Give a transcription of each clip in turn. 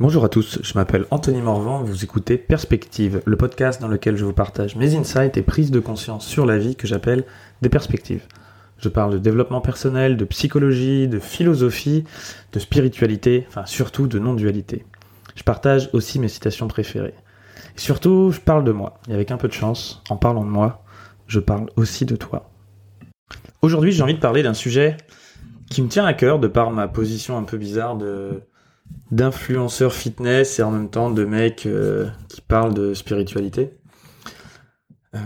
Bonjour à tous, je m'appelle Anthony Morvan, vous écoutez Perspective, le podcast dans lequel je vous partage mes insights et prises de conscience sur la vie que j'appelle des perspectives. Je parle de développement personnel, de psychologie, de philosophie, de spiritualité, enfin surtout de non-dualité. Je partage aussi mes citations préférées. Et surtout, je parle de moi. Et avec un peu de chance, en parlant de moi, je parle aussi de toi. Aujourd'hui, j'ai envie de parler d'un sujet qui me tient à cœur de par ma position un peu bizarre de d'influenceurs fitness et en même temps de mecs euh, qui parlent de spiritualité. Euh,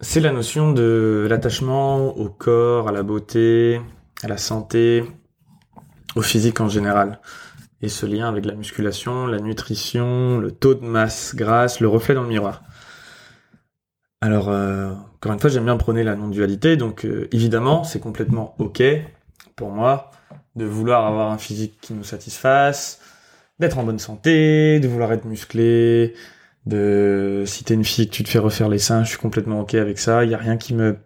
c'est la notion de l'attachement au corps, à la beauté, à la santé, au physique en général. Et ce lien avec la musculation, la nutrition, le taux de masse grasse, le reflet dans le miroir. Alors, euh, encore une fois, j'aime bien prôner la non-dualité, donc évidemment, c'est complètement ok pour moi de vouloir avoir un physique qui nous satisfasse, d'être en bonne santé, de vouloir être musclé, de si t'es une fille tu te fais refaire les seins, je suis complètement ok avec ça. Il y a rien qui me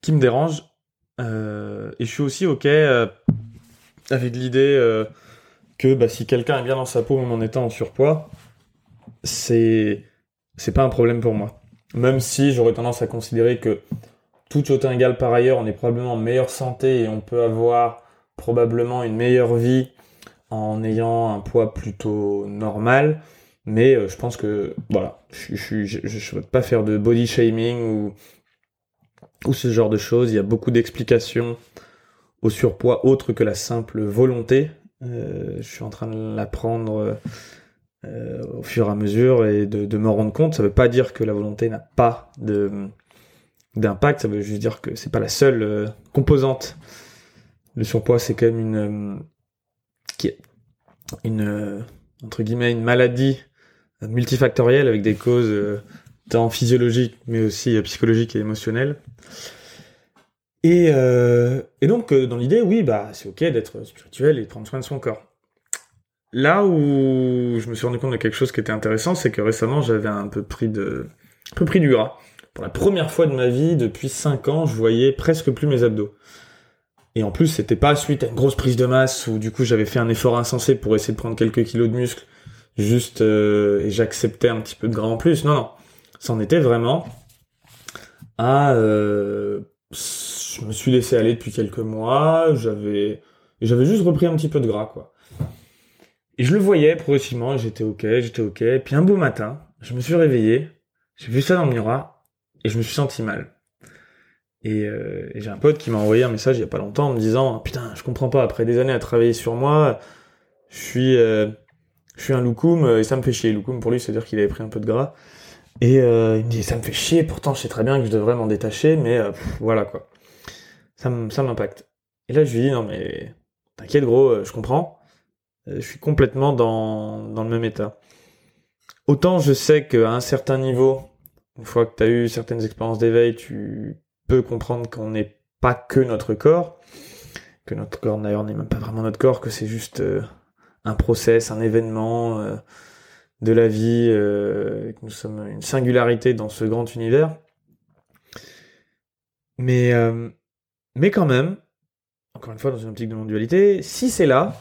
qui me dérange. Euh, et je suis aussi ok euh, avec l'idée euh, que bah, si quelqu'un est bien dans sa peau même en étant en surpoids, c'est c'est pas un problème pour moi. Même si j'aurais tendance à considérer que tout autant égal par ailleurs, on est probablement en meilleure santé et on peut avoir probablement une meilleure vie en ayant un poids plutôt normal. Mais euh, je pense que, voilà, je ne souhaite pas faire de body shaming ou, ou ce genre de choses. Il y a beaucoup d'explications au surpoids autre que la simple volonté. Euh, je suis en train de l'apprendre euh, au fur et à mesure et de me rendre compte. Ça ne veut pas dire que la volonté n'a pas de d'impact, ça veut juste dire que c'est pas la seule composante. Le surpoids, c'est quand même une, qui est une euh, entre guillemets une maladie multifactorielle avec des causes euh, tant physiologiques mais aussi euh, psychologiques et émotionnelles. Et, et donc dans l'idée, oui, bah c'est ok d'être spirituel et de prendre soin de son corps. Là où je me suis rendu compte de quelque chose qui était intéressant, c'est que récemment j'avais un peu pris de un peu pris du gras. Pour la première fois de ma vie depuis 5 ans, je voyais presque plus mes abdos. Et en plus, c'était pas suite à une grosse prise de masse où du coup j'avais fait un effort insensé pour essayer de prendre quelques kilos de muscle, juste euh, et j'acceptais un petit peu de gras en plus. Non, non, c'en était vraiment à. Euh, je me suis laissé aller depuis quelques mois. J'avais, j'avais juste repris un petit peu de gras, quoi. Et je le voyais progressivement. J'étais ok, j'étais ok. Puis un beau matin, je me suis réveillé, j'ai vu ça dans le miroir et je me suis senti mal. Euh, et, j'ai un pote qui m'a envoyé un message il y a pas longtemps en me disant putain je comprends pas après des années à travailler sur moi je suis euh, je suis un loukoum et ça me fait chier. Loukoum pour lui c'est à dire qu'il avait pris un peu de gras. Et euh, il me dit ça me fait chier pourtant je sais très bien que je devrais m'en détacher mais voilà quoi. Ça m'impacte. Et là je lui dis non mais t'inquiète gros je comprends. Je suis complètement dans dans le même état. Autant je sais qu'à un certain niveau une fois que tu as eu certaines expériences d'éveil, tu peut comprendre qu'on n'est pas que notre corps, que notre corps d'ailleurs n'est même pas vraiment notre corps, que c'est juste euh, un process, un événement euh, de la vie, euh, que nous sommes une singularité dans ce grand univers. Mais, mais quand même, encore une fois dans une optique de non-dualité, si c'est là,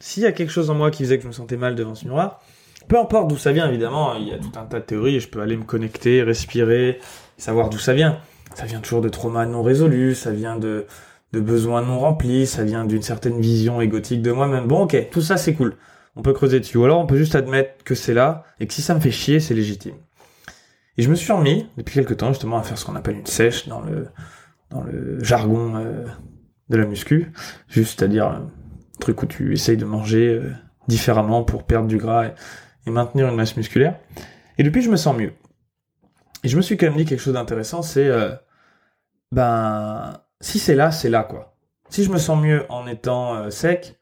s'il y a quelque chose en moi qui faisait que je me sentais mal devant ce miroir, peu importe d'où ça vient, évidemment, il y a tout un tas de théories, je peux aller me connecter, respirer, savoir d'où ça vient ça vient toujours de traumas non résolus, ça vient de, de besoins non remplis, ça vient d'une certaine vision égotique de moi-même. Bon, ok, tout ça c'est cool. On peut creuser dessus. Ou alors on peut juste admettre que c'est là et que si ça me fait chier, c'est légitime. Et je me suis remis, depuis quelques temps, justement, à faire ce qu'on appelle une sèche dans le, dans le jargon euh, de la muscu. Juste, c'est-à-dire un truc où tu essayes de manger euh, différemment pour perdre du gras et, et maintenir une masse musculaire. Et depuis, je me sens mieux. Et je me suis quand même dit quelque chose d'intéressant, c'est euh, ben si c'est là, c'est là quoi. Si je me sens mieux en étant euh, sec,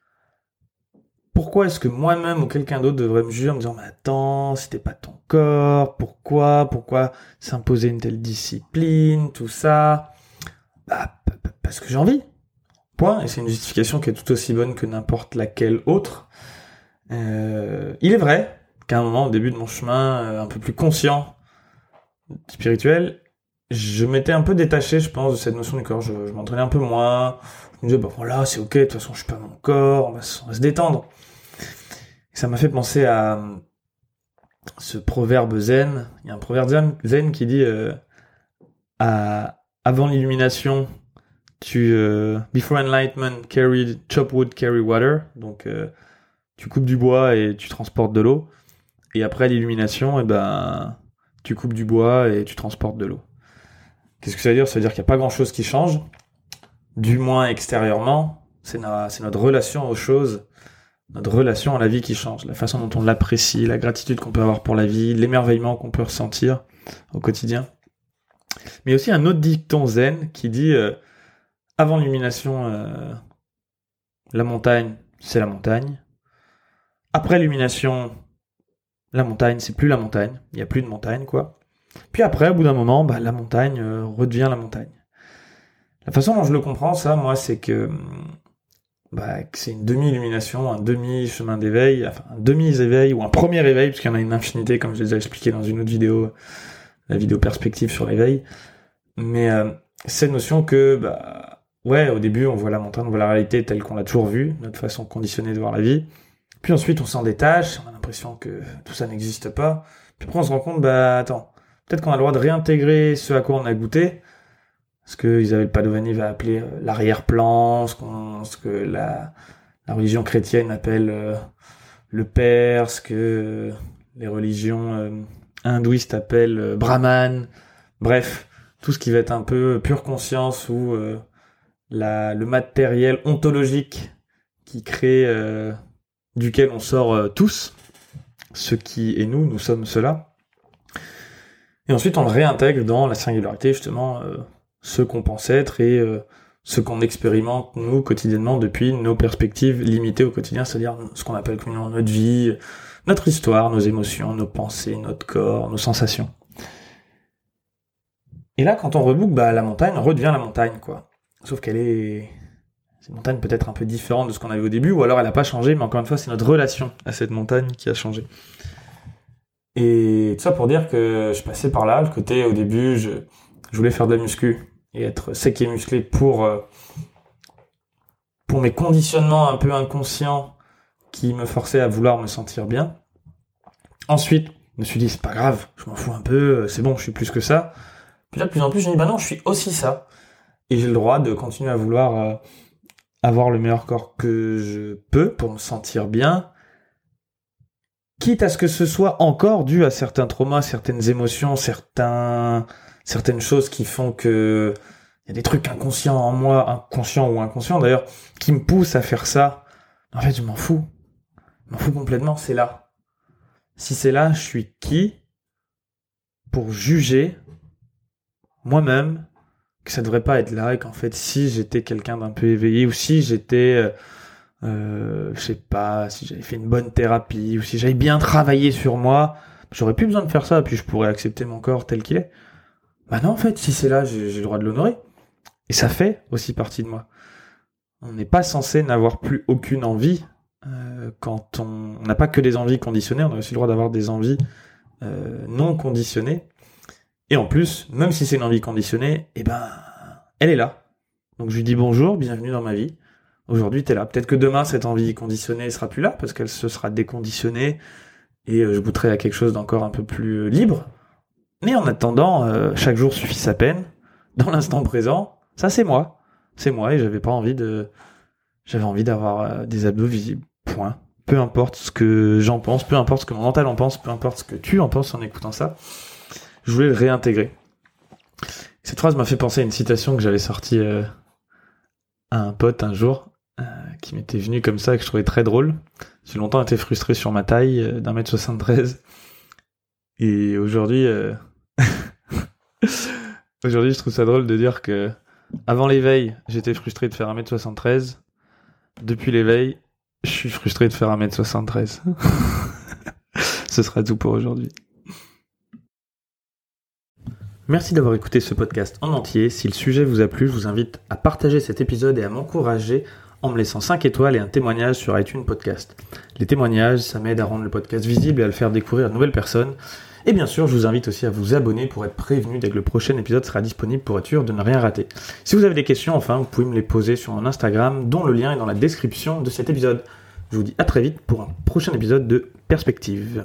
pourquoi est-ce que moi-même ou quelqu'un d'autre devrait me juger en me disant mais attends, c'était pas ton corps, pourquoi, pourquoi s'imposer une telle discipline, tout ça? Bah parce que j'ai envie. Point. Et c'est une justification qui est tout aussi bonne que n'importe laquelle autre. Euh, il est vrai qu'à un moment, au début de mon chemin, un peu plus conscient spirituel, je m'étais un peu détaché, je pense, de cette notion du corps. Je, m'entraînais un peu moins. Je me disais, bah voilà, c'est ok, de toute façon, je suis pas mon corps, on va, se détendre. Ça m'a fait penser à ce proverbe zen. Il y a un proverbe zen, qui dit euh, avant l'illumination, tu euh, before enlightenment, carry chop wood, carry water. Donc euh, tu coupes du bois et tu transportes de l'eau. Et après l'illumination, et eh ben tu coupes du bois et tu transportes de l'eau. Qu'est-ce que ça veut dire? Ça veut dire qu'il n'y a pas grand-chose qui change, du moins extérieurement. C'est notre relation aux choses notre relation à la vie qui change, la façon dont on l'apprécie, la gratitude qu'on peut avoir pour la vie, l'émerveillement qu'on peut ressentir au quotidien. Mais aussi un autre dicton zen qui dit euh, avant l'illumination, euh, la montagne, c'est la montagne. Après l'illumination, la montagne, c'est plus la montagne. Il n'y a plus de montagne, quoi. Puis après, au bout d'un moment, bah, la montagne euh, redevient la montagne. La façon dont je le comprends, ça, moi, c'est que hum, bah, c'est une demi-illumination, un demi-chemin d'éveil, enfin un demi-éveil ou un premier éveil, puisqu'il y en a une infinité, comme je l'ai déjà expliqué dans une autre vidéo, la vidéo perspective sur l'éveil. Mais euh, cette notion que, bah, ouais, au début, on voit la montagne, on voit la réalité telle qu'on l'a toujours vue, notre façon conditionnée de voir la vie. Puis ensuite, on s'en détache, on a l'impression que tout ça n'existe pas. Puis après, on se rend compte, bah, attends, peut-être qu'on a le droit de réintégrer ce à quoi on a goûté, ce que Isabelle Padovani va appeler euh, l'arrière-plan, ce, ce, que la, religion chrétienne appelle euh, le père, ce que euh, les religions hindouistes appellent brahman, bref, tout ce qui va être un peu pure conscience ou la, le matériel ontologique qui crée, duquel on sort tous, ce qui est nous, nous sommes cela. Et ensuite on réintègre dans la singularité justement ce qu'on pense être et euh, ce qu'on expérimente nous quotidiennement depuis nos perspectives limitées au quotidien, c'est-à-dire ce qu'on appelle communément notre vie, notre histoire, nos émotions, nos pensées, notre corps, nos sensations. Et là, quand on reboucle, bah, la montagne redevient la montagne, quoi. Sauf qu'elle est... C'est une montagne peut-être un peu différente de ce qu'on avait au début, ou alors elle n'a pas changé, mais encore une fois, c'est notre relation à cette montagne qui a changé. Et tout ça pour dire que je passais par là, le côté au début, je, voulais faire de la muscu et être sec et musclé pour, euh, pour mes conditionnements un peu inconscients qui me forçaient à vouloir me sentir bien. Ensuite, je me suis dit, c'est pas grave, je m'en fous un peu, euh, c'est bon, je suis plus que ça. Puis là, de plus en plus, je me dis, bah non, je suis aussi ça. Et j'ai le droit de continuer à vouloir euh, avoir le meilleur corps que je peux pour me sentir bien. Quitte à ce que ce soit encore dû à certains traumas, certaines émotions, certains, certaines choses qui font que il y a des trucs inconscients en moi, inconscients ou inconscients d'ailleurs, qui me poussent à faire ça. En fait, je m'en fous. Je m'en fous complètement, c'est là. Si c'est là, je suis qui pour juger moi-même que ça devrait pas être là et qu'en fait si j'étais quelqu'un d'un peu éveillé ou si j'étais euh, euh, je sais pas si j'avais fait une bonne thérapie ou si j'avais bien travaillé sur moi j'aurais plus besoin de faire ça puis je pourrais accepter mon corps tel qu'il est bah non, en fait, si c'est là, j'ai le droit de l'honorer. Et ça fait aussi partie de moi. On n'est pas censé n'avoir plus aucune envie euh, quand on n'a pas que des envies conditionnées, on a aussi le droit d'avoir des envies euh, non conditionnées. Et en plus, même si c'est une envie conditionnée, eh ben, elle est là. Donc je lui dis bonjour, bienvenue dans ma vie. Aujourd'hui, tu es là. Peut-être que demain, cette envie conditionnée sera plus là parce qu'elle se sera déconditionnée et euh, je goûterai à quelque chose d'encore un peu plus libre. Mais en attendant, euh, chaque jour suffit sa peine. Dans l'instant présent, ça c'est moi. C'est moi et j'avais pas envie de. J'avais envie d'avoir euh, des abdos visibles. Point. Peu importe ce que j'en pense, peu importe ce que mon mental en pense, peu importe ce que tu en penses en écoutant ça. Je voulais le réintégrer. Cette phrase m'a fait penser à une citation que j'avais sortie euh, à un pote un jour, qui m'était venu comme ça et que je trouvais très drôle. J'ai longtemps été frustré sur ma taille d'un mètre 73. Et aujourd'hui, Aujourd'hui, je trouve ça drôle de dire que avant l'éveil, j'étais frustré de faire 1m73. Depuis l'éveil, je suis frustré de faire 1m73. Ce sera tout pour aujourd'hui. Merci d'avoir écouté ce podcast en entier. Si le sujet vous a plu, je vous invite à partager cet épisode et à m'encourager en me laissant 5 étoiles et un témoignage sur iTunes Podcast. Les témoignages, ça m'aide à rendre le podcast visible et à le faire découvrir à de nouvelles personnes. Et bien sûr, je vous invite aussi à vous abonner pour être prévenu dès que le prochain épisode sera disponible pour être sûr de ne rien rater. Si vous avez des questions, enfin, vous pouvez me les poser sur mon Instagram, dont le lien est dans la description de cet épisode. Je vous dis à très vite pour un prochain épisode de Perspective.